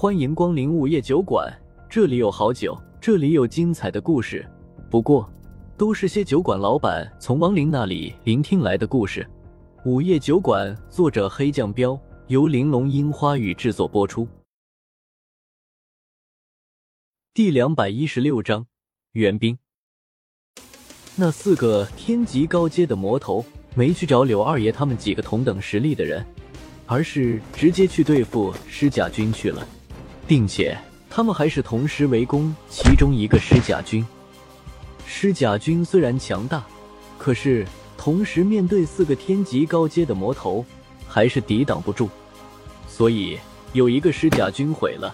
欢迎光临午夜酒馆，这里有好酒，这里有精彩的故事。不过，都是些酒馆老板从亡灵那里聆听来的故事。午夜酒馆，作者黑酱标，由玲珑樱花雨制作播出。第两百一十六章，援兵。那四个天级高阶的魔头没去找柳二爷他们几个同等实力的人，而是直接去对付施甲军去了。并且他们还是同时围攻其中一个尸甲军。尸甲军虽然强大，可是同时面对四个天级高阶的魔头，还是抵挡不住。所以有一个尸甲军毁了，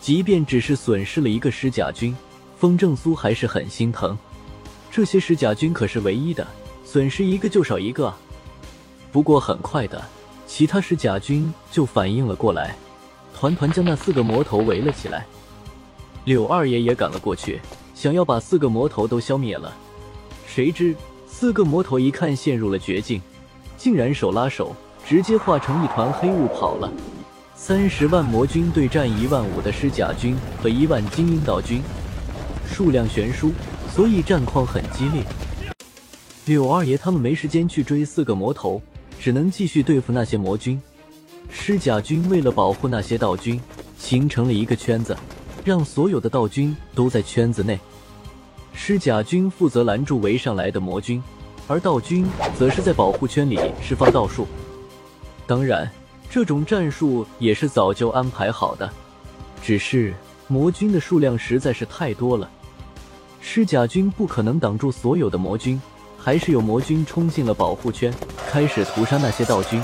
即便只是损失了一个尸甲军，风正苏还是很心疼。这些尸甲军可是唯一的，损失一个就少一个。不过很快的，其他尸甲军就反应了过来。团团将那四个魔头围了起来，柳二爷也赶了过去，想要把四个魔头都消灭了。谁知四个魔头一看陷入了绝境，竟然手拉手，直接化成一团黑雾跑了。三十万魔军对战一万五的尸甲军和一万精英道军，数量悬殊，所以战况很激烈。柳二爷他们没时间去追四个魔头，只能继续对付那些魔军。尸甲军为了保护那些道军，形成了一个圈子，让所有的道军都在圈子内。尸甲军负责拦住围上来的魔军，而道军则是在保护圈里释放道术。当然，这种战术也是早就安排好的，只是魔军的数量实在是太多了，尸甲军不可能挡住所有的魔军，还是有魔军冲进了保护圈，开始屠杀那些道军。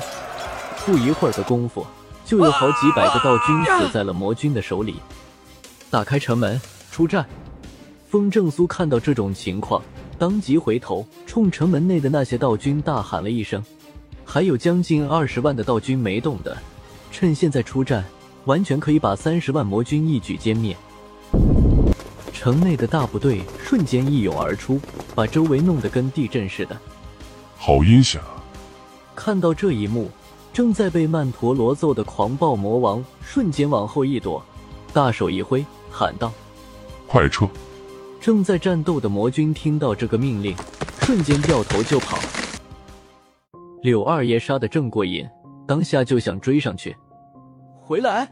不一会儿的功夫，就有好几百个道军死在了魔军的手里。打开城门，出战！风正苏看到这种情况，当即回头冲城门内的那些道军大喊了一声。还有将近二十万的道军没动的，趁现在出战，完全可以把三十万魔军一举歼灭。城内的大部队瞬间一涌而出，把周围弄得跟地震似的。好阴险啊！看到这一幕。正在被曼陀罗揍的狂暴魔王瞬间往后一躲，大手一挥，喊道：“快撤！”正在战斗的魔军听到这个命令，瞬间掉头就跑。柳二爷杀的正过瘾，当下就想追上去。回来，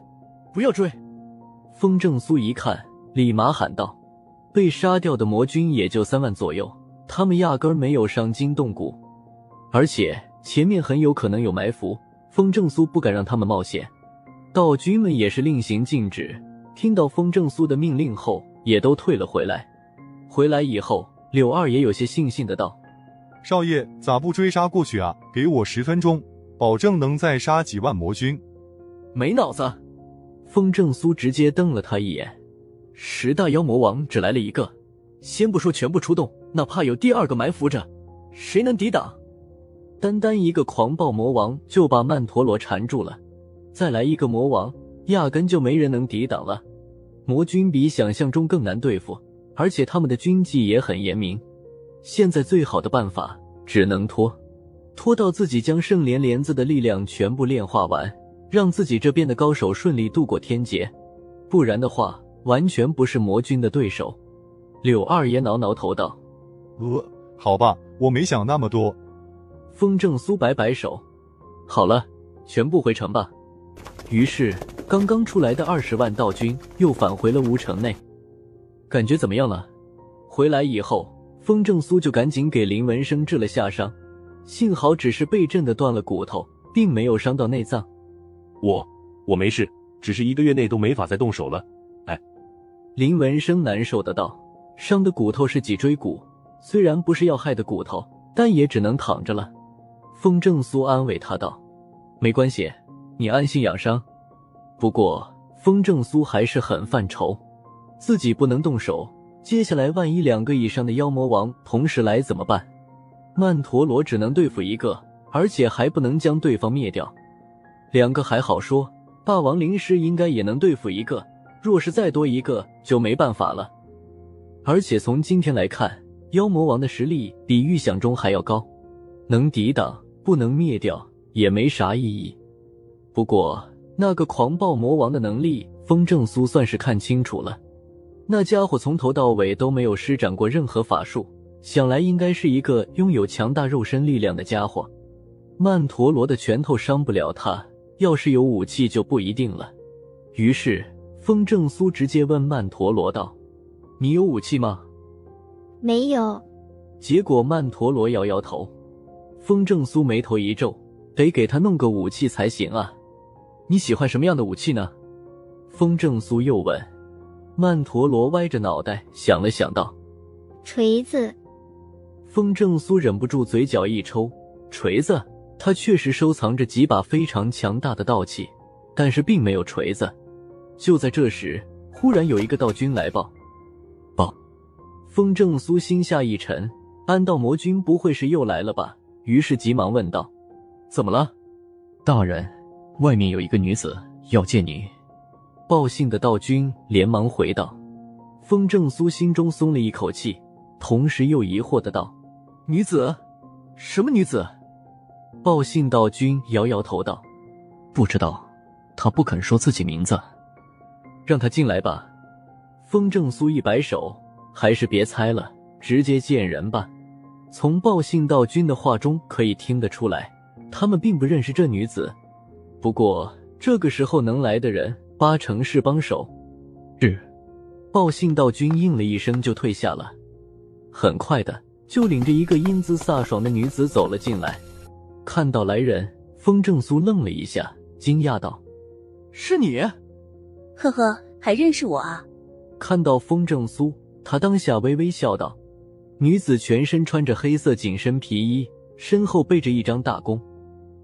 不要追！风正苏一看，立马喊道：“被杀掉的魔军也就三万左右，他们压根没有伤筋动骨，而且前面很有可能有埋伏。”风正苏不敢让他们冒险，道君们也是令行禁止。听到风正苏的命令后，也都退了回来。回来以后，柳二爷有些悻悻的道：“少爷，咋不追杀过去啊？给我十分钟，保证能再杀几万魔军。”没脑子！风正苏直接瞪了他一眼。十大妖魔王只来了一个，先不说全部出动，哪怕有第二个埋伏着，谁能抵挡？单单一个狂暴魔王就把曼陀罗缠住了，再来一个魔王，压根就没人能抵挡了。魔军比想象中更难对付，而且他们的军纪也很严明。现在最好的办法只能拖，拖到自己将圣莲莲子的力量全部炼化完，让自己这边的高手顺利度过天劫。不然的话，完全不是魔军的对手。柳二爷挠挠头道：“呃，好吧，我没想那么多。”风正苏摆摆手，好了，全部回城吧。于是，刚刚出来的二十万道军又返回了乌城内。感觉怎么样了？回来以后，风正苏就赶紧给林文生治了下伤，幸好只是被震的断了骨头，并没有伤到内脏。我我没事，只是一个月内都没法再动手了。哎，林文生难受的道：“伤的骨头是脊椎骨，虽然不是要害的骨头，但也只能躺着了。”风正苏安慰他道：“没关系，你安心养伤。”不过风正苏还是很犯愁，自己不能动手，接下来万一两个以上的妖魔王同时来怎么办？曼陀罗只能对付一个，而且还不能将对方灭掉。两个还好说，霸王灵师应该也能对付一个，若是再多一个就没办法了。而且从今天来看，妖魔王的实力比预想中还要高，能抵挡。不能灭掉也没啥意义。不过那个狂暴魔王的能力，风正苏算是看清楚了，那家伙从头到尾都没有施展过任何法术，想来应该是一个拥有强大肉身力量的家伙。曼陀罗的拳头伤不了他，要是有武器就不一定了。于是风正苏直接问曼陀罗道：“你有武器吗？”“没有。”结果曼陀罗摇摇头。风正苏眉头一皱：“得给他弄个武器才行啊！你喜欢什么样的武器呢？”风正苏又问。曼陀罗歪着脑袋想了想道：“锤子。”风正苏忍不住嘴角一抽：“锤子？他确实收藏着几把非常强大的道器，但是并没有锤子。”就在这时，忽然有一个道君来报。报，风正苏心下一沉，安道魔君不会是又来了吧？于是急忙问道：“怎么了，大人？外面有一个女子要见你。”报信的道君连忙回道：“风正苏心中松了一口气，同时又疑惑的道：‘女子？什么女子？’报信道君摇摇头道：‘不知道，他不肯说自己名字。’让他进来吧。”风正苏一摆手：“还是别猜了，直接见人吧。”从报信道君的话中可以听得出来，他们并不认识这女子。不过这个时候能来的人。八成是帮手。是，报信道君应了一声就退下了。很快的，就领着一个英姿飒爽的女子走了进来。看到来人，风正苏愣了一下，惊讶道：“是你？呵呵，还认识我啊？”看到风正苏，他当下微微笑道：“女子全身穿着黑色紧身皮衣，身后背着一张大弓。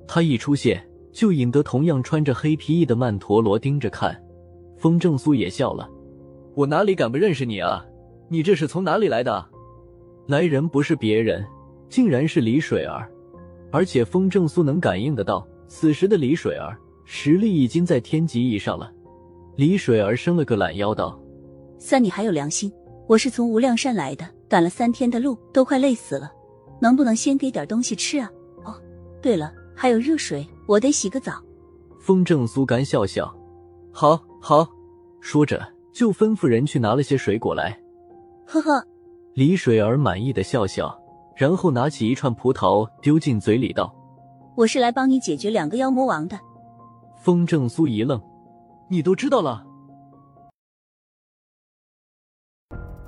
她一出现。”就引得同样穿着黑皮衣的曼陀罗盯着看，风正苏也笑了：“我哪里敢不认识你啊？你这是从哪里来的？”来人不是别人，竟然是李水儿，而且风正苏能感应得到，此时的李水儿实力已经在天级以上了。李水儿伸了个懒腰道：“算你还有良心，我是从无量山来的，赶了三天的路，都快累死了，能不能先给点东西吃啊？哦，对了，还有热水。”我得洗个澡。风正苏干笑笑，好好，说着就吩咐人去拿了些水果来。呵呵，李水儿满意的笑笑，然后拿起一串葡萄丢进嘴里道：“我是来帮你解决两个妖魔王的。”风正苏一愣，你都知道了？